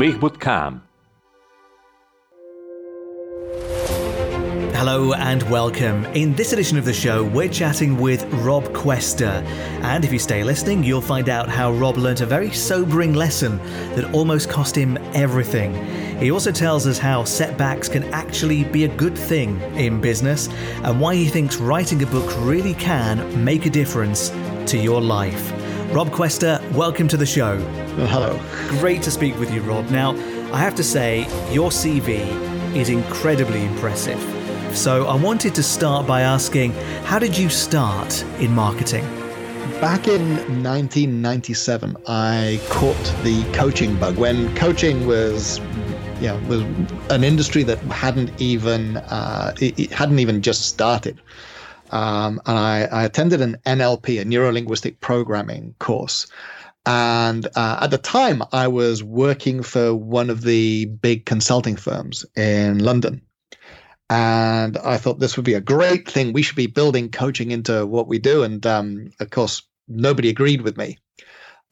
Big.com. Hello and welcome. In this edition of the show, we're chatting with Rob Cuesta. And if you stay listening, you'll find out how Rob learnt a very sobering lesson that almost cost him everything. He also tells us how setbacks can actually be a good thing in business and why he thinks writing a book really can make a difference to your life. Rob Cuesta, welcome to the show. Well, hello. Great to speak with you, Rob. Now, I have to say, your CV is incredibly impressive. So I wanted to start by asking how did you start in marketing? Back in 1997, I caught the coaching bug when coaching was, know, was an industry that hadn't even uh, it, it hadn't even just started. Um, and I, I, attended an NLP, a neuro linguistic programming course. And uh, at the time, I was working for one of the big consulting firms in London. And I thought this would be a great thing. We should be building coaching into what we do. And um, of course, nobody agreed with me.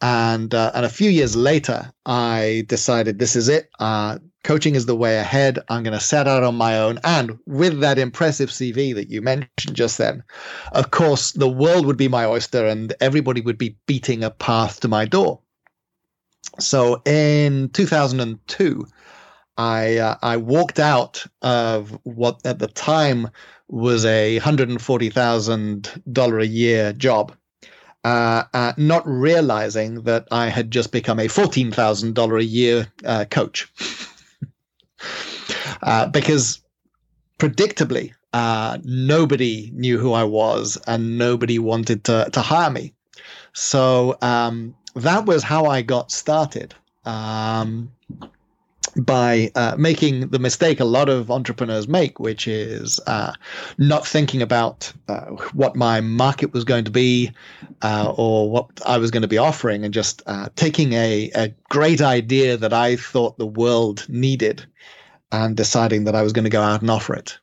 And uh, and a few years later, I decided this is it. Uh, coaching is the way ahead. I'm going to set out on my own. And with that impressive CV that you mentioned just then, of course, the world would be my oyster, and everybody would be beating a path to my door. So in 2002, I uh, I walked out of what at the time was a hundred and forty thousand dollar a year job, uh, uh, not realizing that I had just become a fourteen thousand dollar a year uh, coach, uh, because predictably uh, nobody knew who I was and nobody wanted to to hire me, so um, that was how I got started. Um, by uh, making the mistake a lot of entrepreneurs make, which is uh, not thinking about uh, what my market was going to be uh, or what I was going to be offering, and just uh, taking a, a great idea that I thought the world needed and deciding that I was going to go out and offer it.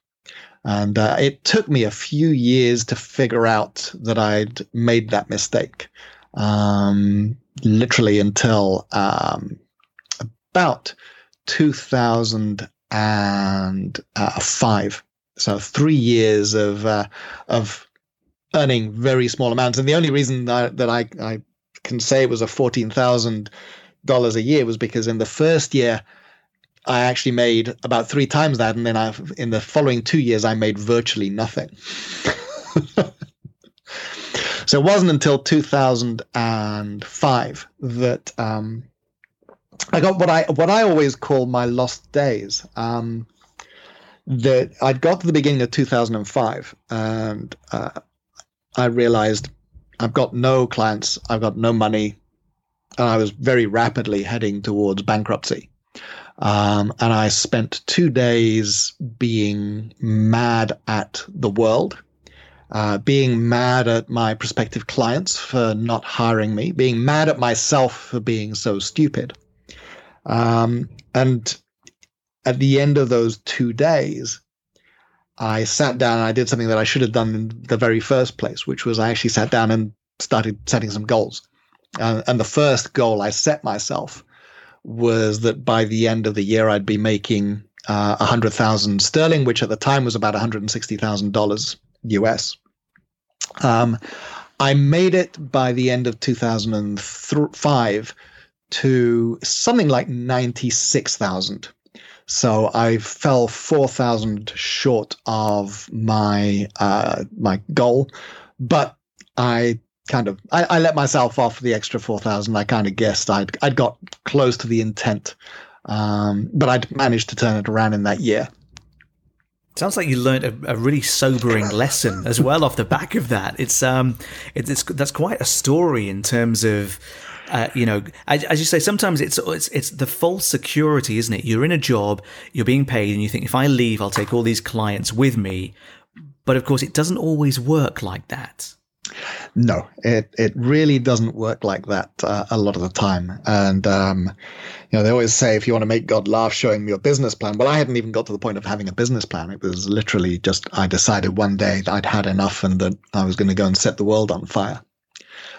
And uh, it took me a few years to figure out that I'd made that mistake, um, literally until um, about 2005. So three years of uh, of earning very small amounts, and the only reason that, that I, I can say it was a fourteen thousand dollars a year was because in the first year I actually made about three times that, and then I in the following two years I made virtually nothing. so it wasn't until 2005 that um, I got what I what I always call my lost days. Um, that I'd got to the beginning of 2005 and uh, I realized I've got no clients, I've got no money, and I was very rapidly heading towards bankruptcy. Um, and I spent two days being mad at the world, uh, being mad at my prospective clients for not hiring me, being mad at myself for being so stupid. Um, and at the end of those two days, I sat down and I did something that I should have done in the very first place, which was I actually sat down and started setting some goals. Uh, and the first goal I set myself was that by the end of the year, I'd be making uh, 100,000 sterling, which at the time was about $160,000 US. Um, I made it by the end of 2005 to something like 96,000. So I fell 4,000 short of my uh, my goal, but I kind of I, I let myself off the extra 4,000. I kind of guessed I'd I'd got close to the intent, um, but I'd managed to turn it around in that year. Sounds like you learned a, a, really sobering lesson as well off the back of that. It's um, it's, it's that's quite a story in terms of uh, you know, as, as, you say, sometimes it's, it's it's the false security, isn't it? You're in a job, you're being paid, and you think if I leave, I'll take all these clients with me. But of course, it doesn't always work like that. No, it it really doesn't work like that uh, a lot of the time. And um, you know, they always say if you want to make God laugh, show him your business plan. Well, I hadn't even got to the point of having a business plan. It was literally just I decided one day that I'd had enough and that I was going to go and set the world on fire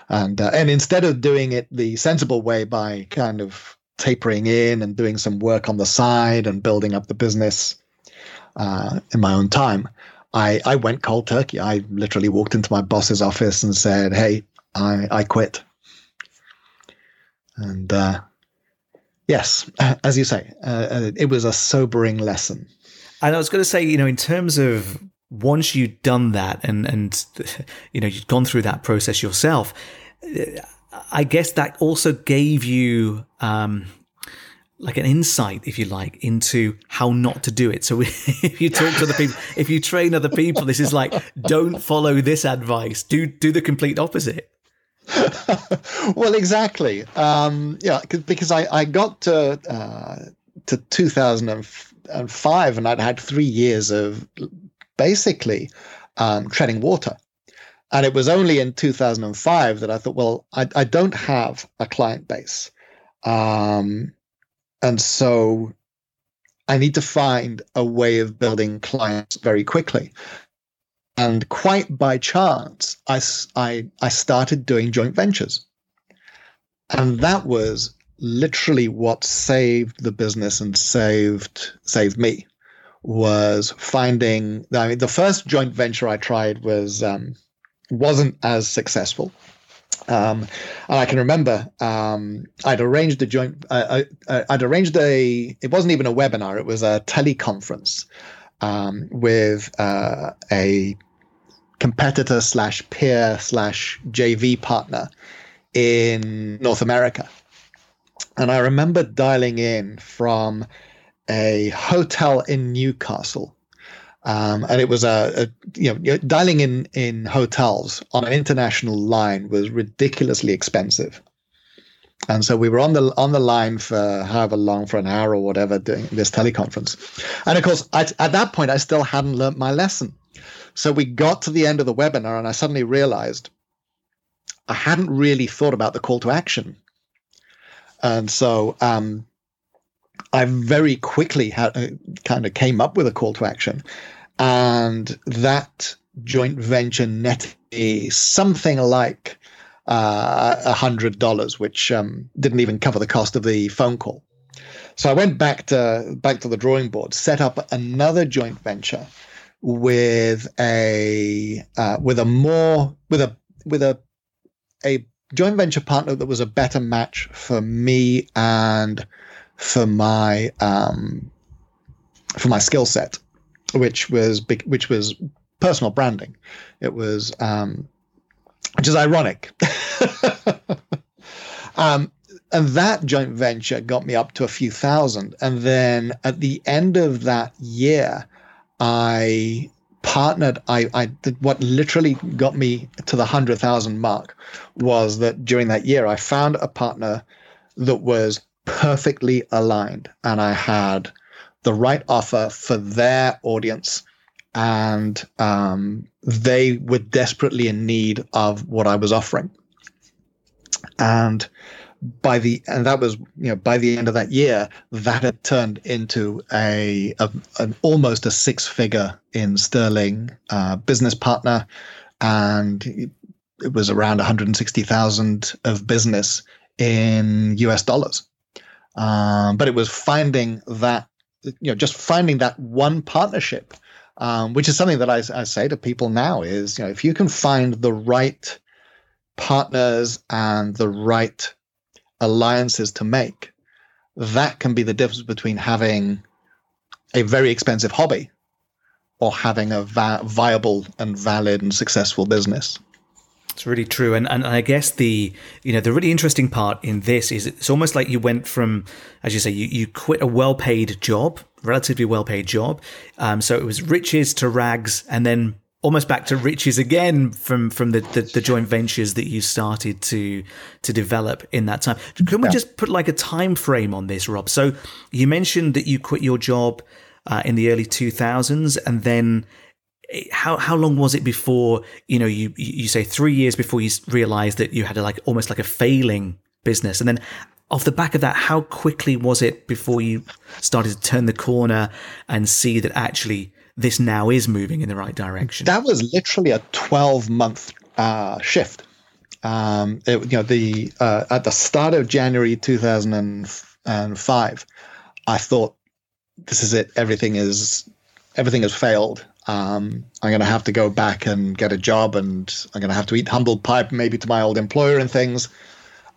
and uh, and instead of doing it the sensible way by kind of tapering in and doing some work on the side and building up the business uh, in my own time, I, I went cold turkey. I literally walked into my boss's office and said, "Hey, I, I quit." And uh, yes, as you say, uh, uh, it was a sobering lesson. And I was going to say, you know, in terms of once you'd done that and and you know you'd gone through that process yourself, I guess that also gave you um, like an insight, if you like, into how not to do it. So if you talk to other people, if you train other people, this is like, don't follow this advice. Do do the complete opposite. well, exactly. Um, yeah, because I, I got to uh, to 2005 and I'd had three years of basically um, treading water. And it was only in 2005 that I thought, well, I, I don't have a client base. Um, and so I need to find a way of building clients very quickly. And quite by chance, I, I, I started doing joint ventures. And that was literally what saved the business and saved saved me was finding I mean, the first joint venture I tried was um, wasn't as successful. Um, and I can remember um, I'd arranged a joint. Uh, I, uh, I'd arranged a. It wasn't even a webinar. It was a teleconference um, with uh, a competitor slash peer slash JV partner in North America. And I remember dialing in from a hotel in Newcastle. Um, and it was a, a, you know dialing in in hotels on an international line was ridiculously expensive, and so we were on the on the line for however long for an hour or whatever doing this teleconference, and of course I, at that point I still hadn't learnt my lesson, so we got to the end of the webinar and I suddenly realized I hadn't really thought about the call to action, and so um, I very quickly had, uh, kind of came up with a call to action and that joint venture netted something like uh, a uh, hundred dollars, which um, didn't even cover the cost of the phone call. So I went back to back to the drawing board, set up another joint venture with a uh, with a more with a with a a joint venture partner that was a better match for me and for my um, for my skill set which was which was personal branding. It was, um, which is ironic. um, and that joint venture got me up to a few thousand. And then at the end of that year, I partnered. I, I did what literally got me to the hundred thousand mark was that during that year, I found a partner that was perfectly aligned, and I had the right offer for their audience and um, they were desperately in need of what I was offering. And by the and that was you know by the end of that year that had turned into a, a an almost a six figure in sterling uh, business partner, and it was around 160,000 of business in US dollars. Um, but it was finding that you know just finding that one partnership um, which is something that I, I, say to people now is you know if you can find the right partners and the right alliances to make that can be the difference between having a very expensive hobby or having a va- viable and valid and successful business it's really true, and and I guess the you know the really interesting part in this is it's almost like you went from, as you say, you, you quit a well paid job, relatively well paid job, um, so it was riches to rags, and then almost back to riches again from from the, the, the, joint ventures that you started to to develop in that time. Can we yeah. just put like a time frame on this, Rob? So you mentioned that you quit your job uh, in the early two thousands, and then how how long was it before you know you you say three years before you realized that you had a, like almost like a failing business and then off the back of that how quickly was it before you started to turn the corner and see that actually this now is moving in the right direction that was literally a 12 month uh, shift Um, it, you know, the uh, at the start of January 2005, I thought this is it. Everything is everything has failed. Um, I'm going to have to go back and get a job, and I'm going to have to eat humble pie, maybe to my old employer and things.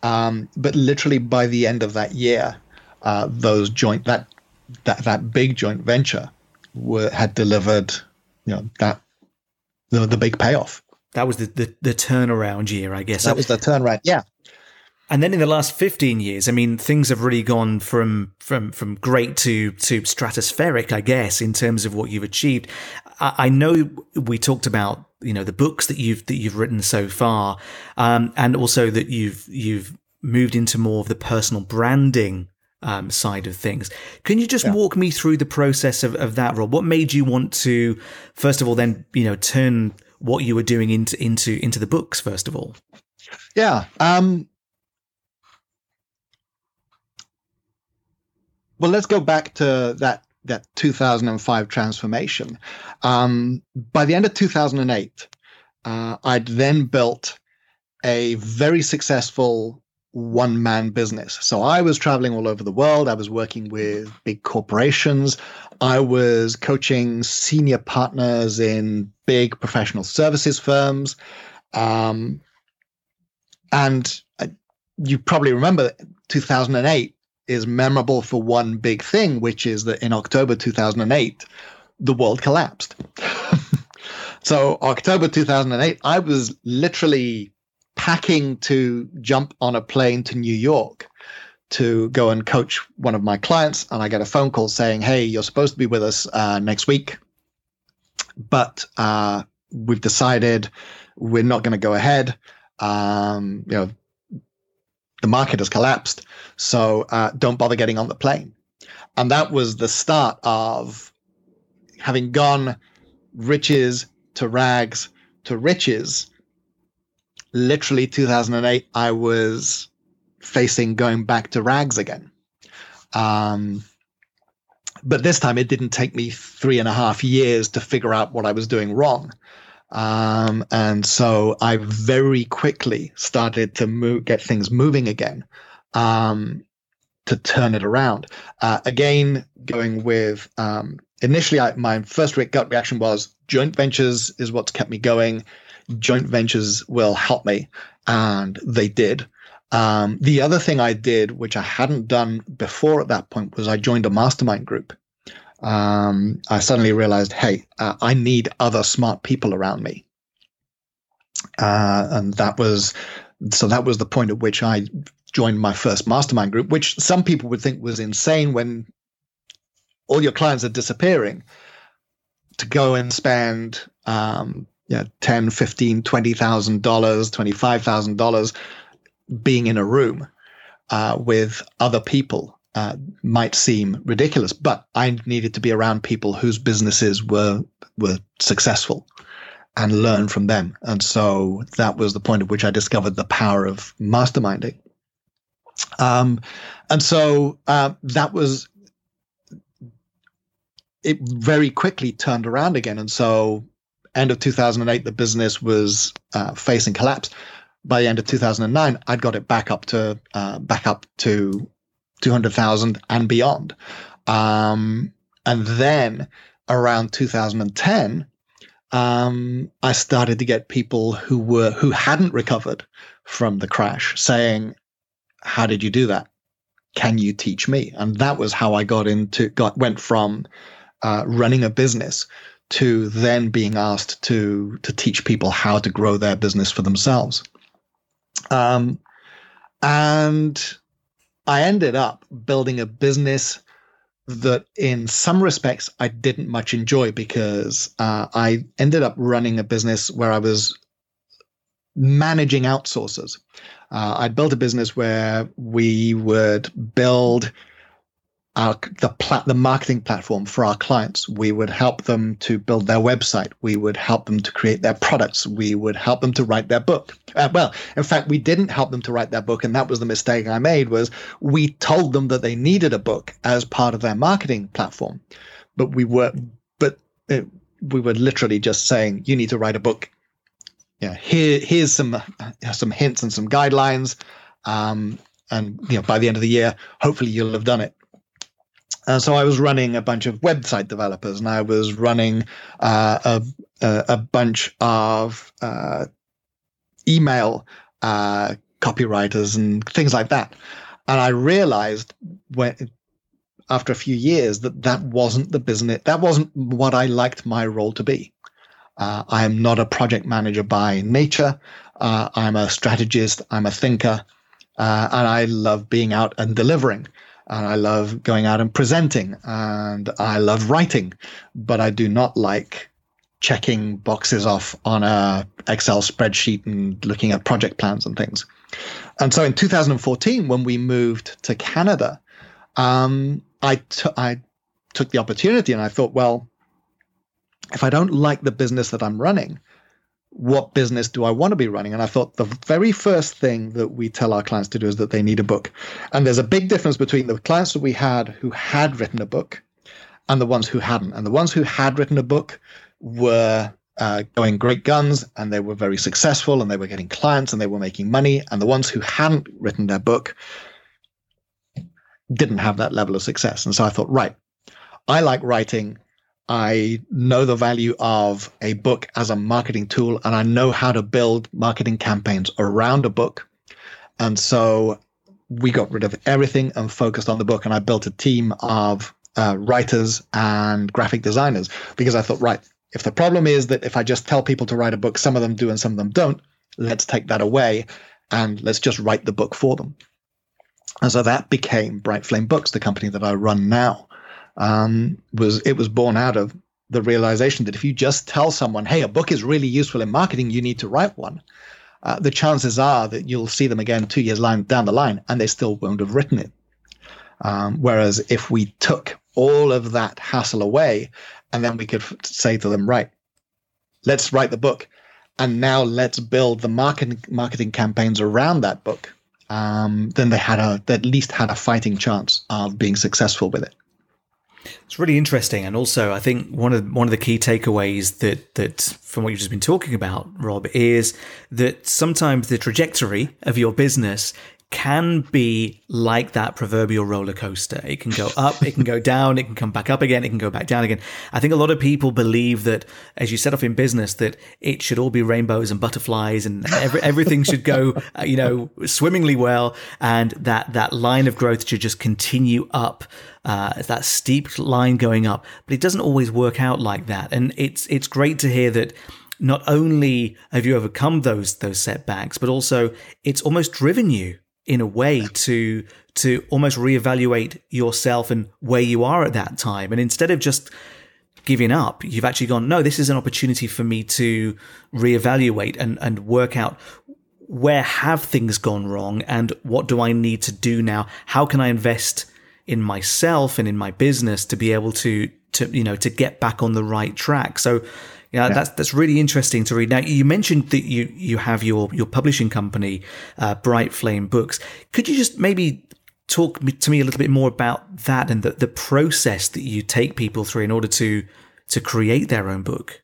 Um, but literally by the end of that year, uh, those joint that that that big joint venture were, had delivered, you know, that the the big payoff. That was the, the, the turnaround year, I guess. That was the turnaround. Yeah. And then in the last 15 years, I mean, things have really gone from from from great to to stratospheric, I guess, in terms of what you've achieved. I, I know we talked about you know the books that you've that you've written so far, um, and also that you've you've moved into more of the personal branding um, side of things. Can you just yeah. walk me through the process of, of that, Rob? What made you want to, first of all, then you know, turn what you were doing into into into the books first of all? Yeah. Um, well, let's go back to that that 2005 transformation. Um, by the end of 2008, uh, I'd then built a very successful one man business. So I was traveling all over the world. I was working with big corporations. I was coaching senior partners in big professional services firms. Um, and uh, you probably remember 2008 is memorable for one big thing, which is that in October 2008, the world collapsed. so, October 2008, I was literally packing to jump on a plane to New York to go and coach one of my clients. And I get a phone call saying, Hey, you're supposed to be with us uh, next week, but uh, we've decided we're not going to go ahead. Um, you know, the market has collapsed. So uh, don't bother getting on the plane. And that was the start of having gone riches to rags to riches literally 2008, I was facing going back to rags again. Um, but this time it didn't take me three and a half years to figure out what I was doing wrong. Um, and so I very quickly started to move, get things moving again, um, to turn it around. Uh, again, going with, um, initially I, my first gut reaction was joint ventures is what's kept me going joint ventures will help me. And they did. Um, the other thing I did, which I hadn't done before at that point, was I joined a mastermind group. Um, I suddenly realized, hey, uh, I need other smart people around me. Uh, and that was, so that was the point at which I joined my first mastermind group, which some people would think was insane when all your clients are disappearing to go and spend um, yeah, 10, 15, 20,000 dollars, 25,000 dollars being in a room uh, with other people uh, might seem ridiculous, but I needed to be around people whose businesses were were successful and learn from them. And so that was the point at which I discovered the power of masterminding. Um, and so uh, that was it very quickly turned around again. And so end of 2008, the business was uh, facing collapse. By the end of 2009, I'd got it back up to uh, back up to 200,000 and beyond. Um, and then around 2010, um, I started to get people who were who hadn't recovered from the crash saying, "How did you do that? Can you teach me?" And that was how I got into got went from uh, running a business to then being asked to to teach people how to grow their business for themselves. Um, and I ended up building a business that, in some respects, I didn't much enjoy because uh, I ended up running a business where I was managing outsourcers. Uh, I'd built a business where we would build our the plat the marketing platform for our clients. We would help them to build their website. We would help them to create their products. We would help them to write their book. Uh, well, in fact, we didn't help them to write their book, and that was the mistake I made. Was we told them that they needed a book as part of their marketing platform, but we were but it, we were literally just saying you need to write a book yeah, here here's some some hints and some guidelines, um, and you know by the end of the year, hopefully you'll have done it. And so I was running a bunch of website developers, and I was running uh, a, a, a bunch of uh, email uh, copywriters and things like that. And I realized when after a few years that that wasn't the business, that wasn't what I liked my role to be. Uh, I am not a project manager by nature. Uh, I'm a strategist. I'm a thinker. Uh, and I love being out and delivering. And I love going out and presenting. And I love writing. But I do not like checking boxes off on a Excel spreadsheet and looking at project plans and things. And so in 2014, when we moved to Canada, um, I, t- I took the opportunity and I thought, well, if I don't like the business that I'm running, what business do I want to be running? And I thought the very first thing that we tell our clients to do is that they need a book. And there's a big difference between the clients that we had who had written a book and the ones who hadn't. And the ones who had written a book were uh, going great guns and they were very successful and they were getting clients and they were making money. And the ones who hadn't written their book didn't have that level of success. And so I thought, right, I like writing. I know the value of a book as a marketing tool and I know how to build marketing campaigns around a book. And so we got rid of everything and focused on the book. And I built a team of uh, writers and graphic designers because I thought, right, if the problem is that if I just tell people to write a book, some of them do and some of them don't, let's take that away and let's just write the book for them. And so that became Bright Flame Books, the company that I run now. Um, was it was born out of the realization that if you just tell someone, "Hey, a book is really useful in marketing. You need to write one," uh, the chances are that you'll see them again two years line, down the line, and they still won't have written it. Um, whereas if we took all of that hassle away, and then we could f- say to them, "Right, let's write the book," and now let's build the marketing marketing campaigns around that book um, then they had a they at least had a fighting chance of being successful with it. It's really interesting, and also I think one of one of the key takeaways that that from what you've just been talking about, Rob, is that sometimes the trajectory of your business can be like that proverbial roller coaster. It can go up, it can go down, it can come back up again, it can go back down again. I think a lot of people believe that as you set off in business, that it should all be rainbows and butterflies and every, everything should go, uh, you know, swimmingly well, and that that line of growth should just continue up. Uh, that steep line going up, but it doesn't always work out like that. And it's it's great to hear that not only have you overcome those those setbacks, but also it's almost driven you in a way to to almost reevaluate yourself and where you are at that time. And instead of just giving up you've actually gone no this is an opportunity for me to reevaluate and and work out where have things gone wrong and what do I need to do now? How can I invest in myself and in my business to be able to to you know to get back on the right track so yeah, yeah, that's that's really interesting to read. Now, you mentioned that you you have your your publishing company, uh, Bright Flame Books. Could you just maybe talk to me a little bit more about that and the, the process that you take people through in order to to create their own book?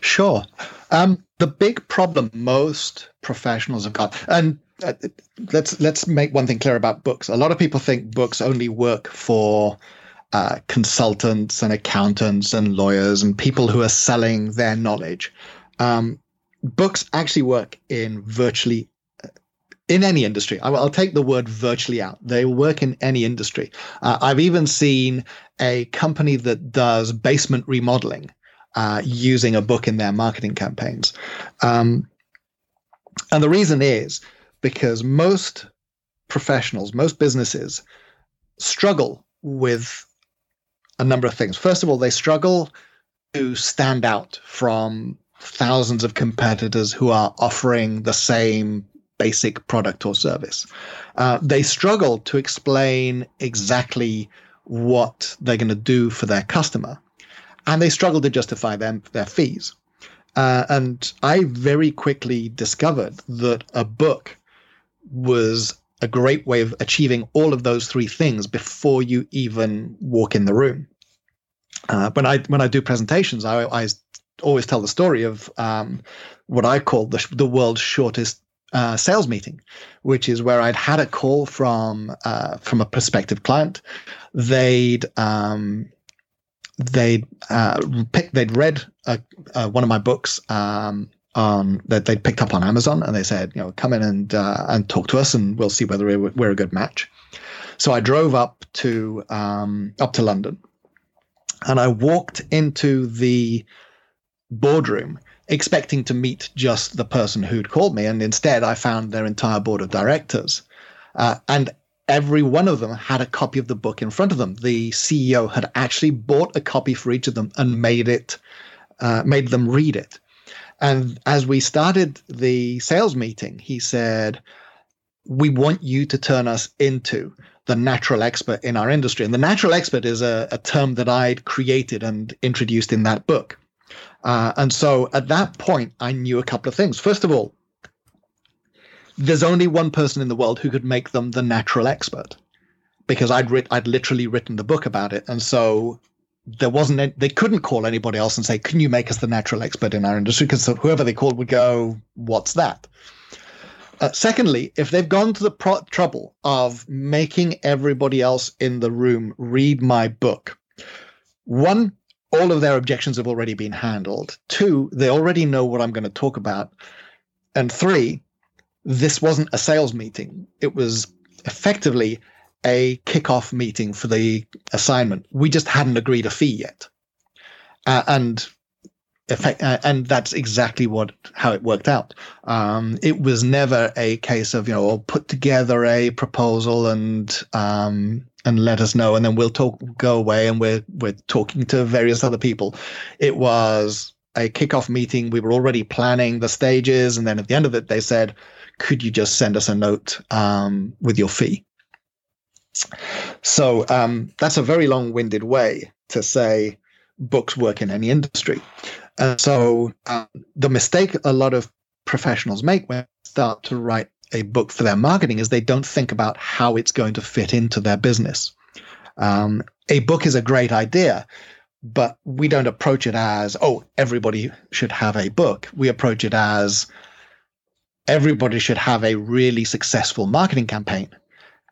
Sure. Um, the big problem most professionals have got, and uh, let's let's make one thing clear about books. A lot of people think books only work for uh, consultants and accountants and lawyers and people who are selling their knowledge. Um, books actually work in virtually uh, in any industry. I, will take the word virtually out. They work in any industry. Uh, I've even seen a company that does basement remodeling uh, using a book in their marketing campaigns. Um, and the reason is because most professionals, most businesses struggle with a number of things. First of all, they struggle to stand out from thousands of competitors who are offering the same basic product or service. Uh, they struggle to explain exactly what they're going to do for their customer, and they struggle to justify them their fees. Uh, and I very quickly discovered that a book was a great way of achieving all of those three things before you even walk in the room. Uh, when I when I do presentations, I, I always tell the story of um, what I call the, the world's shortest uh, sales meeting, which is where I'd had a call from uh, from a prospective client. They'd um, they'd uh, pick, they'd read a, one of my books um, on that they'd picked up on Amazon, and they said, you know, come in and uh, and talk to us, and we'll see whether we're, we're a good match. So I drove up to um, up to London, and I walked into the boardroom expecting to meet just the person who'd called me, and instead I found their entire board of directors, uh, and every one of them had a copy of the book in front of them. The CEO had actually bought a copy for each of them and made it, uh, made them read it. And as we started the sales meeting, he said, "We want you to turn us into." the natural expert in our industry. And the natural expert is a, a term that I'd created and introduced in that book. Uh, and so at that point, I knew a couple of things. First of all, there's only one person in the world who could make them the natural expert because I'd writ- I'd literally written the book about it. And so there wasn't they couldn't call anybody else and say, "Can you make us the natural expert in our industry?" Because whoever they called would go, "What's that?" Uh, secondly, if they've gone to the pro- trouble of making everybody else in the room read my book, one, all of their objections have already been handled. Two, they already know what I'm going to talk about. And three, this wasn't a sales meeting. It was effectively a kickoff meeting for the assignment. We just hadn't agreed a fee yet. Uh, and effect, uh, and that's exactly what how it worked out. Um, it was never a case of you know I'll put together a proposal and um, and let us know, and then we'll talk go away and we're we're talking to various other people. It was a kickoff meeting. We were already planning the stages, and then at the end of it, they said, "Could you just send us a note um, with your fee?" So um, that's a very long-winded way to say books work in any industry. And so um, the mistake a lot of professionals make when they start to write a book for their marketing is they don't think about how it's going to fit into their business. Um, a book is a great idea, but we don't approach it as, oh, everybody should have a book. We approach it as everybody should have a really successful marketing campaign.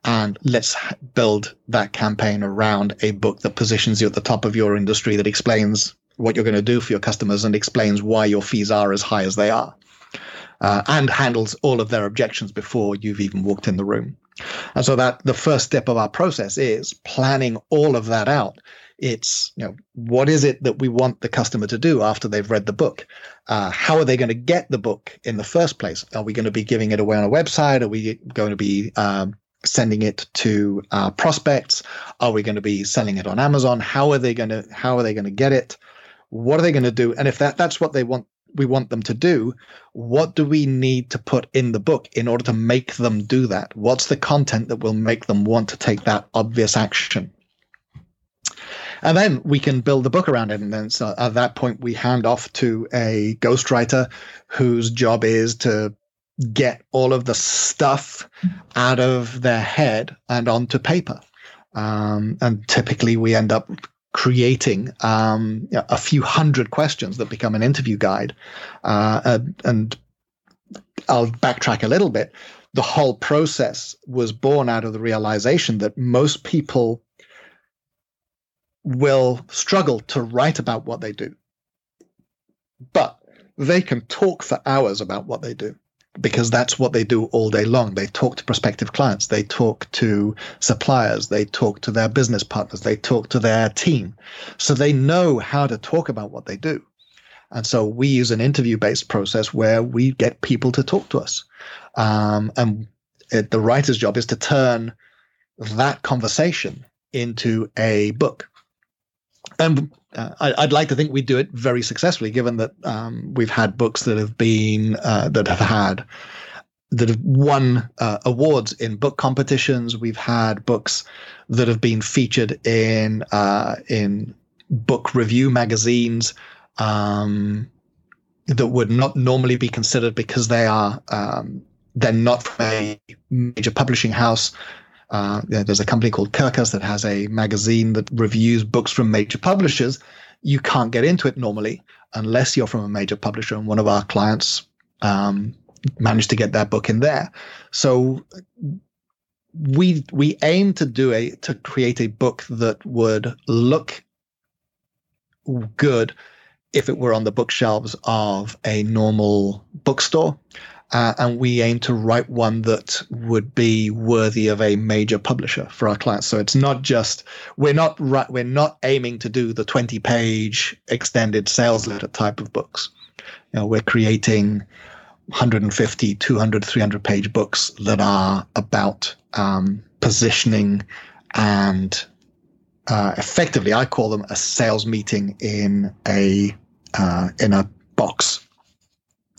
And let's build that campaign around a book that positions you at the top of your industry that explains what you're going to do for your customers and explains why your fees are as high as they are. Uh, and handles all of their objections before you've even walked in the room. And so that the first step of our process is planning all of that out. It's you know what is it that we want the customer to do after they've read the book? Uh, how are they going to get the book in the first place? Are we going to be giving it away on a website? Are we going to be um, sending it to uh, prospects? Are we going to be selling it on Amazon? How are they going to How are they going to get it? what are they going to do and if that that's what they want we want them to do what do we need to put in the book in order to make them do that what's the content that will make them want to take that obvious action and then we can build the book around it and then so at that point we hand off to a ghostwriter whose job is to get all of the stuff out of their head and onto paper um, and typically we end up creating um, a few hundred questions that become an interview guide. Uh, and, and I'll backtrack a little bit. The whole process was born out of the realization that most people will struggle to write about what they do, but they can talk for hours about what they do because that's what they do all day long. They talk to prospective clients, they talk to suppliers, they talk to their business partners, they talk to their team. So they know how to talk about what they do. And so we use an interview based process where we get people to talk to us. Um, and it, the writer's job is to turn that conversation into a book. And uh, I, would like to think we do it very successfully, given that um, we've had books that have been uh, that have had that have won uh, awards in book competitions. We've had books that have been featured in uh, in book review magazines um, that would not normally be considered because they are um, they're not from a major publishing house uh, there's a company called Kirkus that has a magazine that reviews books from major publishers. you can't get into it normally unless you're from a major publisher. And one of our clients um, managed to get that book in there. So we we aim to do a to create a book that would look good if it were on the bookshelves of a normal bookstore. Uh, and we aim to write one that would be worthy of a major publisher for our clients. So it's not just we're not we're not aiming to do the 20 page extended sales letter type of books. You know, we're creating 150, 200, 300 page books that are about um, positioning and uh, effectively, I call them a sales meeting in a uh, in a box.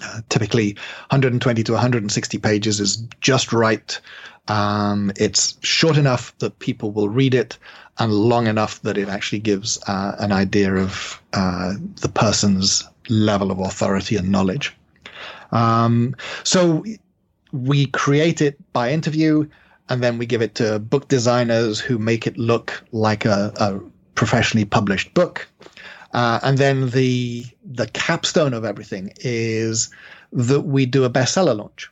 Uh, typically, 120 to 160 pages is just right. Um, it's short enough that people will read it, and long enough that it actually gives uh, an idea of uh, the person's level of authority and knowledge. Um, so we create it by interview, and then we give it to book designers who make it look like a, a professionally published book. Uh, and then the the capstone of everything is that we do a bestseller launch.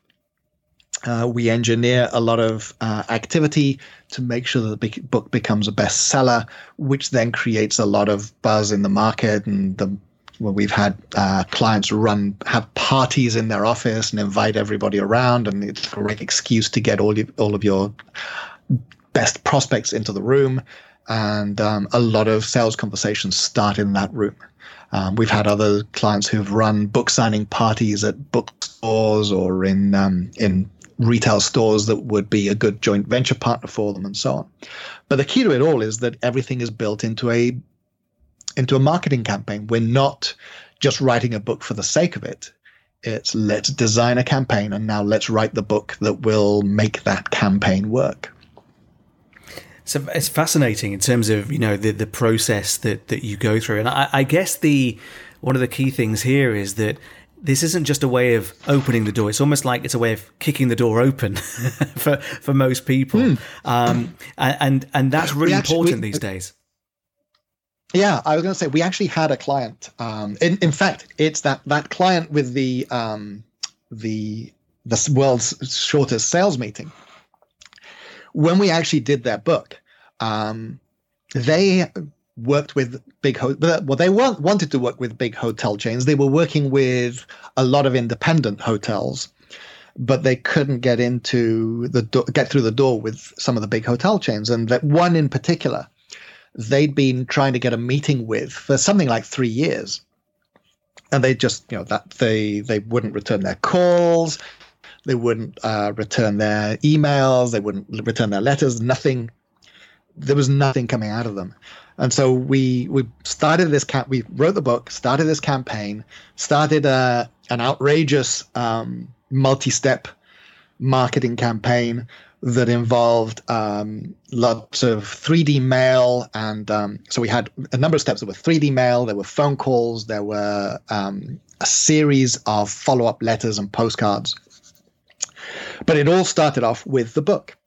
Uh, we engineer a lot of uh, activity to make sure that the book becomes a bestseller, which then creates a lot of buzz in the market and the well, we've had uh, clients run have parties in their office and invite everybody around, and it's a great excuse to get all you, all of your best prospects into the room. And um, a lot of sales conversations start in that room. Um, we've had other clients who've run book signing parties at bookstores or in um, in retail stores that would be a good joint venture partner for them, and so on. But the key to it all is that everything is built into a into a marketing campaign. We're not just writing a book for the sake of it. It's let's design a campaign and now let's write the book that will make that campaign work. So it's fascinating in terms of you know the the process that that you go through, and I, I guess the one of the key things here is that this isn't just a way of opening the door. It's almost like it's a way of kicking the door open for for most people, mm. um, and and that's really actually, important we, these days. Yeah, I was going to say we actually had a client. Um, in in fact, it's that that client with the um, the the world's shortest sales meeting. When we actually did their book, um, they worked with big ho- well they want, wanted to work with big hotel chains. They were working with a lot of independent hotels, but they couldn't get into the do- get through the door with some of the big hotel chains. And that one in particular they'd been trying to get a meeting with for something like three years. And they just, you know, that they they wouldn't return their calls, they wouldn't uh, return their emails, they wouldn't return their letters. Nothing. There was nothing coming out of them, and so we we started this camp. We wrote the book, started this campaign, started a, uh, an outrageous um, multi-step marketing campaign that involved um, lots of 3D mail. And um, so we had a number of steps. There were 3D mail, there were phone calls, there were um, a series of follow up letters and postcards. But it all started off with the book.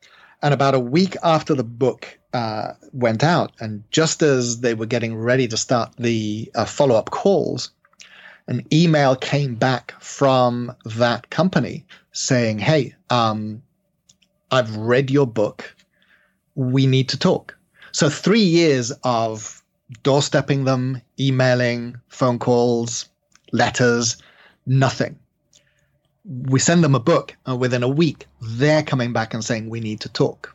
And about a week after the book uh, went out, and just as they were getting ready to start the uh, follow up calls, an email came back from that company saying, Hey, um, I've read your book. We need to talk. So three years of doorstepping them, emailing, phone calls, letters, nothing. We send them a book, and within a week, they're coming back and saying we need to talk.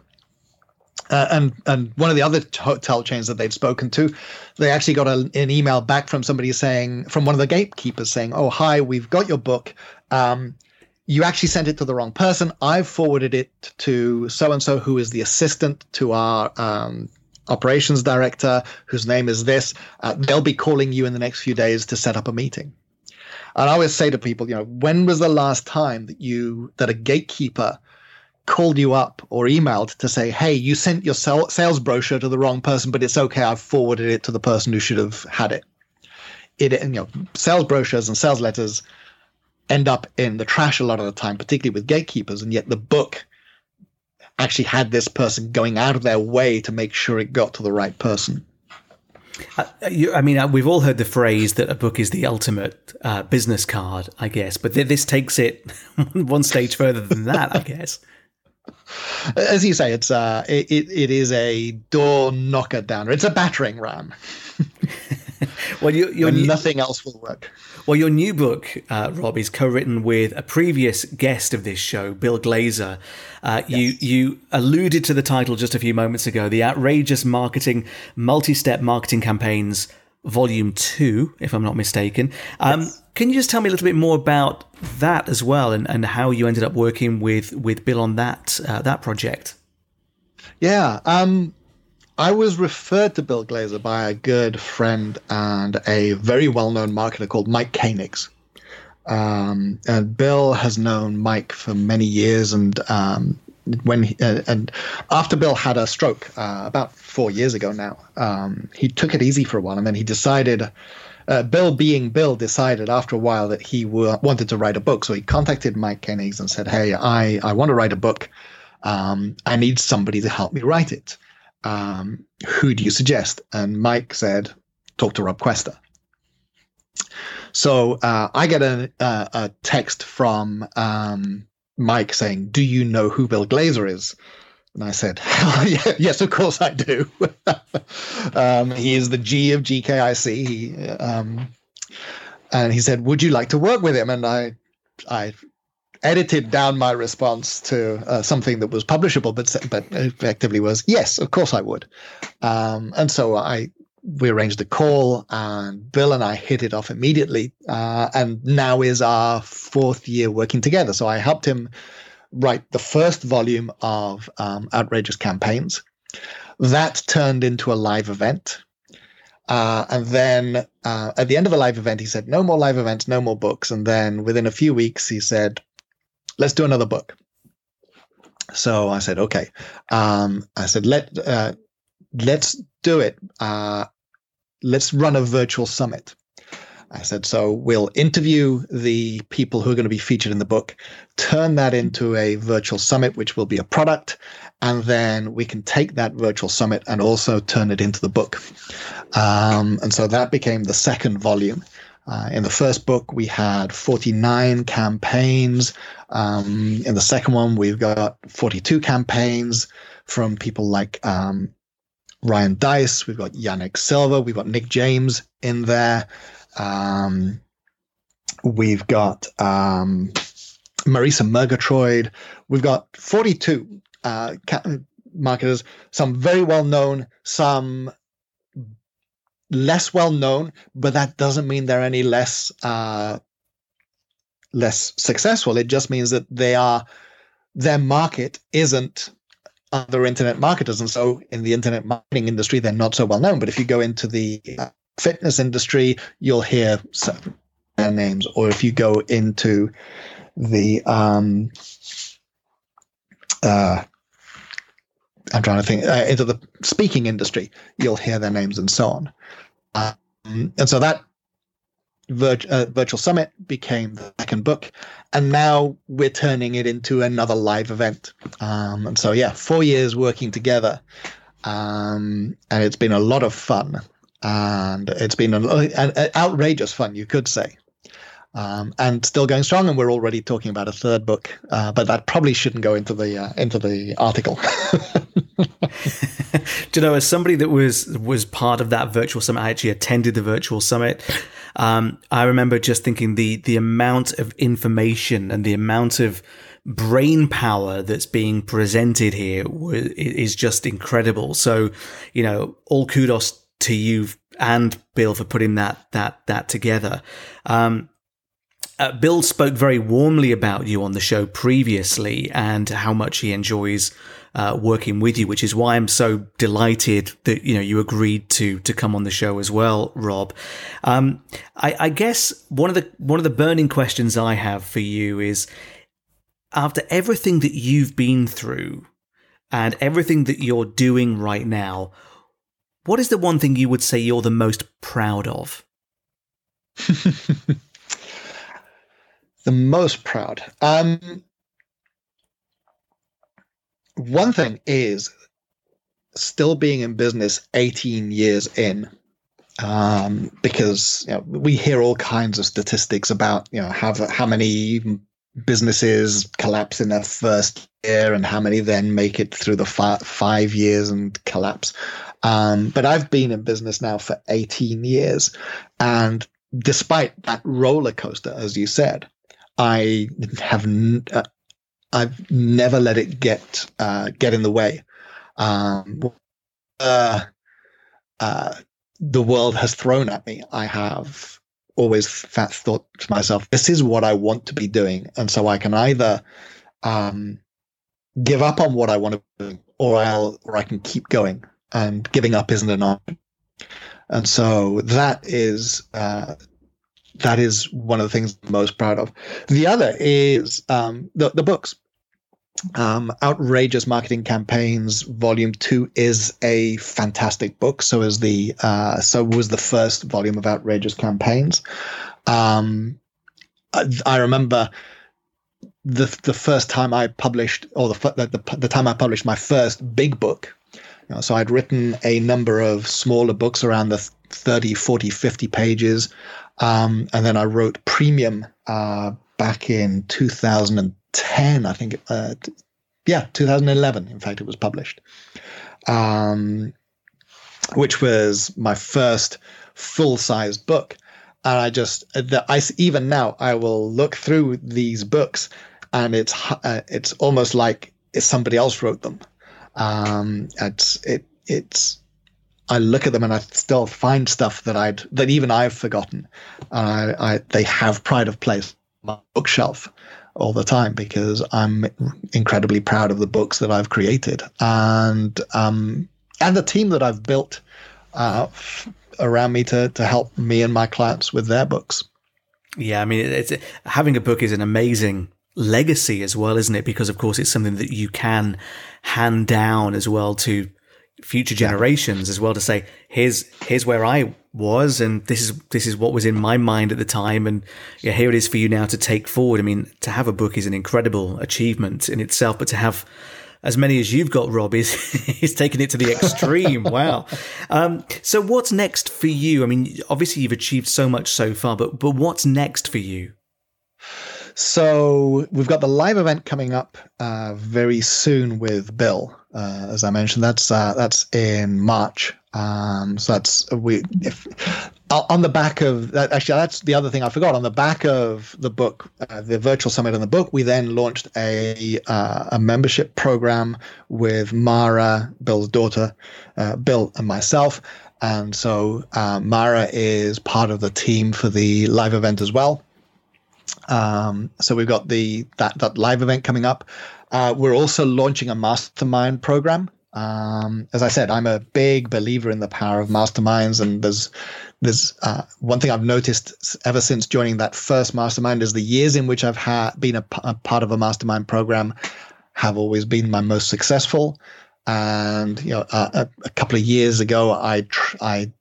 Uh, and and one of the other hotel chains that they'd spoken to, they actually got a, an email back from somebody saying, from one of the gatekeepers saying, "Oh, hi, we've got your book. Um, you actually sent it to the wrong person. I've forwarded it to so and so, who is the assistant to our um, operations director, whose name is this. Uh, they'll be calling you in the next few days to set up a meeting. And I always say to people, you know, when was the last time that you that a gatekeeper called you up or emailed to say, "Hey, you sent your sales brochure to the wrong person, but it's okay. I've forwarded it to the person who should have had it." It, and, you know, sales brochures and sales letters end up in the trash a lot of the time, particularly with gatekeepers. And yet the book actually had this person going out of their way to make sure it got to the right person. Uh, you, I mean, uh, we've all heard the phrase that a book is the ultimate uh, business card, I guess, but th- this takes it one stage further than that, I guess. As you say, it's uh, it, it is a door knocker downer. It's a battering ram. well, you, you're, nothing else will work. Well, your new book, uh, Rob, is co-written with a previous guest of this show, Bill Glazer. Uh, yes. You you alluded to the title just a few moments ago, the outrageous marketing, multi-step marketing campaigns, Volume Two, if I'm not mistaken. Um, yes. Can you just tell me a little bit more about that as well, and, and how you ended up working with with Bill on that uh, that project? Yeah. Um, I was referred to Bill Glazer by a good friend and a very well known marketer called Mike Koenigs. Um, and Bill has known Mike for many years, and um, when he, uh, and after Bill had a stroke uh, about four years ago now, um, he took it easy for a while, and then he decided. Uh, Bill, being Bill, decided after a while that he w- wanted to write a book. So he contacted Mike Koenigs and said, "Hey, I I want to write a book. Um, I need somebody to help me write it." Um, who do you suggest? And Mike said, talk to Rob Cuesta. So uh, I get a, a, a text from um, Mike saying, "Do you know who Bill Glazer is?" And I said, "Yes, of course I do. um, he is the G of GKIC." He, um, and he said, "Would you like to work with him?" And I, I edited down my response to uh, something that was publishable, but but effectively was yes, of course I would. Um, and so I we arranged a call, and Bill and I hit it off immediately. Uh, and now is our fourth year working together. So I helped him write the first volume of um, Outrageous Campaigns. That turned into a live event. Uh, and then uh, at the end of the live event, he said, No more live events, no more books. And then within a few weeks, he said, let's do another book. So I said, okay. Um, I said, let uh, let's do it. Uh, let's run a virtual summit. I said, so we'll interview the people who are going to be featured in the book, turn that into a virtual summit, which will be a product, and then we can take that virtual summit and also turn it into the book. Um, and so that became the second volume. Uh, in the first book, we had 49 campaigns. Um, in the second one, we've got 42 campaigns from people like um, Ryan Deiss. We've got Yanik Silver. We've got Nick James in there. Um, we've got um, Marisa Murgatroyd. We've got 42 uh, marketers, some very well known, some less well known, but that doesn't mean they're any less uh, less successful. It just means that they are their market isn't other internet marketers, and so in the internet marketing industry, they're not so well known. But if you go into the uh, fitness industry, you'll hear their names, or if you go into the um, uh, I'm trying to think uh, into the speaking industry, you'll hear their names and so on. Um, and so that vir- uh, virtual summit became the second book, and now we're turning it into another live event. Um, and so yeah, four years working together, um, and it's been a lot of fun, and it's been an, outrageous fun, you could say um, and still going strong. And we're already talking about a third book, uh, but that probably shouldn't go into the uh, into the article. Do you know, as somebody that was was part of that virtual summit, I actually attended the virtual summit. Um, I remember just thinking the the amount of information and the amount of brain power that's being presented here is just incredible. So, you know, all kudos to you and Bill for putting that that that together. Um, uh, Bill spoke very warmly about you on the show previously and how much he enjoys uh, working with you, which is why I'm so delighted that you know you agreed to to come on the show as well, Rob. Um, I, I guess one of the one of the burning questions I have for you is after everything that you've been through and everything that you're doing right now, what is the one thing you would say you're the most proud of? the most proud. Um, one thing is still being in business 18 years in um, because you know, we hear all kinds of statistics about you know how how many businesses collapse in their first year and how many then make it through the fi- five years and collapse. Um, but I've been in business now for 18 years, and despite that roller coaster, as you said, I have n- uh, I've never let it get uh, get in the way. Um, uh, uh, the world has thrown at me, I have always thought to myself, this is what I want to be doing. And so I can either um, give up on what I want to do or I'll, or I can keep going and giving up isn't an option. And so that is, uh, that is one of the things I'm most proud of. The other is um, the, the books. Um, outrageous marketing campaigns volume two is a fantastic book. So is the uh, so was the first volume of outrageous campaigns. Um, I, I, remember the the first time i published or the, the, the time i published my first big book. You know, so i'd written a number of smaller books around the 30 40 50 pages um, and then i wrote premium uh, back in 2010, I think. Uh, yeah, 2011. In fact, it was published, um, which was my first full-sized book. And I just, the, I even now, I will look through these books, and it's uh, it's almost like somebody else wrote them. Um, it's it it's I look at them and I still find stuff that I'd that even I've forgotten. I, I they have pride of place on my bookshelf all the time because I'm incredibly proud of the books that I've created and um, and the team that I've built uh, around me to to help me and my clients with their books. Yeah, I mean, it's having a book is an amazing legacy as well, isn't it? Because of course, it's something that you can hand down as well to future generations yeah. as well to say here's here's where I was and this is this is what was in my mind at the time and yeah here it is for you now to take forward. I mean to have a book is an incredible achievement in itself but to have as many as you've got rob is is taking it to the extreme. Wow. Um, so what's next for you? I mean obviously you've achieved so much so far but but what's next for you? So we've got the live event coming up uh, very soon with bill uh, as i mentioned that's uh, that's in march um, so that's we if on the back of that. Actually, that's the other thing I forgot. On the back of the book, uh, the virtual summit and the book, we then launched a uh, a membership program with Mara, Bill's daughter, uh, Bill, and myself. And so uh, Mara is part of the team for the live event as well. Um, so we've got the that that live event coming up. Uh, we're also launching a mastermind program um, as I said, I'm a big believer in the power of masterminds, and there's there's uh, one thing I've noticed ever since joining that first mastermind is the years in which I've had been a, a part of a mastermind program have always been my most successful. And you know, uh, a, a, couple of years ago, I tr- I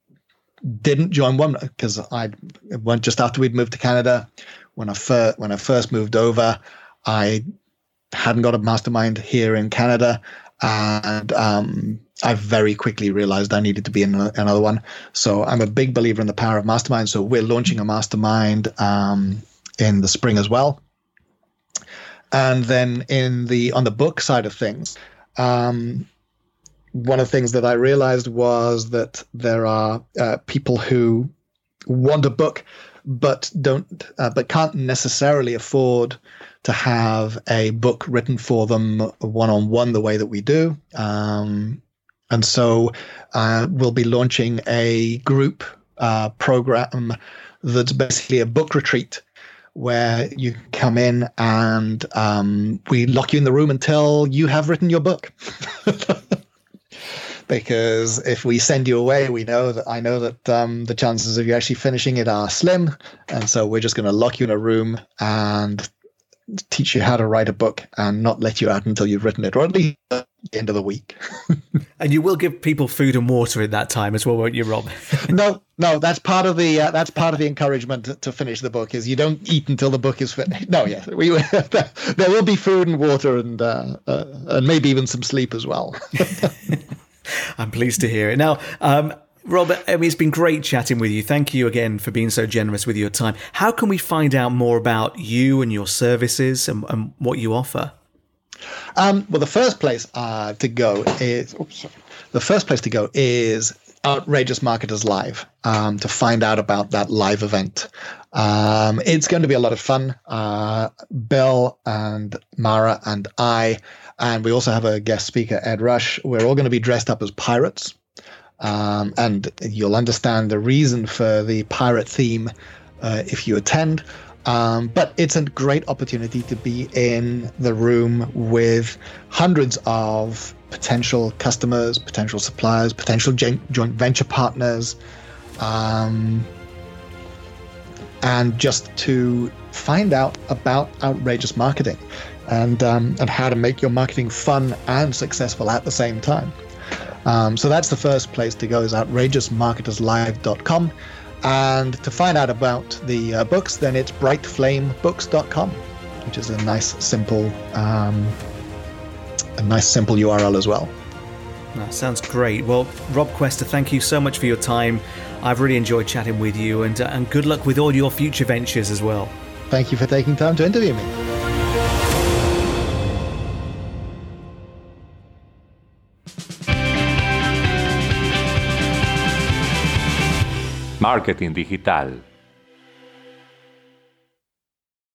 didn't join one because I went just after we'd moved to Canada. When I first when I first moved over, I hadn't got a mastermind here in Canada and um, I very quickly realized I needed to be in another one. So I'm a big believer in the power of mastermind. So we're launching a mastermind um, in the spring as well. And then in the on the book side of things, um, one of the things that I realized was that there are uh, people who want a book but don't uh, but can't necessarily afford to have a book written for them one on one the way that we do. Um, and so uh, we'll be launching a group uh, program that's basically a book retreat where you come in and um, we lock you in the room until you have written your book. because if we send you away, we know that I know that um, the chances of you actually finishing it are slim, and so we're just going to lock you in a room and teach you how to write a book and not let you out until you've written it, or at least at the end of the week. and you will give people food and water in that time as well, won't you, Rob? no, no, that's part of the uh, that's part of the encouragement to, to, finish the book is you don't eat until the book is finished. No, yes, we there will be food and water and uh, uh, and maybe even some sleep as well. I'm pleased to hear it. Now, um, Robert, I mean, it's been great chatting with you. Thank you again for being so generous with your time. How can we find out more about you and your services and, and what you offer? Um, well, the first place uh, to go is oops, the first place to go is Outrageous Marketers Live um, to find out about that live event. Um, it's going to be a lot of fun. Uh, Bill and Mara and I, and we also have a guest speaker, Ed Rush. We're all going to be dressed up as pirates. Um, and you'll understand the reason for the pirate theme uh, if you attend. Um, but it's a great opportunity to be in the room with hundreds of potential customers, potential suppliers, potential joint venture partners, um, and just to find out about outrageous marketing and um, and how to make your marketing fun and successful at the same time. Um, so that's the first place to go is outrageousmarketerslive.com. And to find out about the uh, books, then it's brightflamebooks.com, which is a nice, simple, um, a nice, simple URL as well. That sounds great. Well, Rob Cuesta, thank you so much for your time. I've really enjoyed chatting with you, and uh, and good luck with all your future ventures as well. Thank you for taking time to interview me. Marketing Digital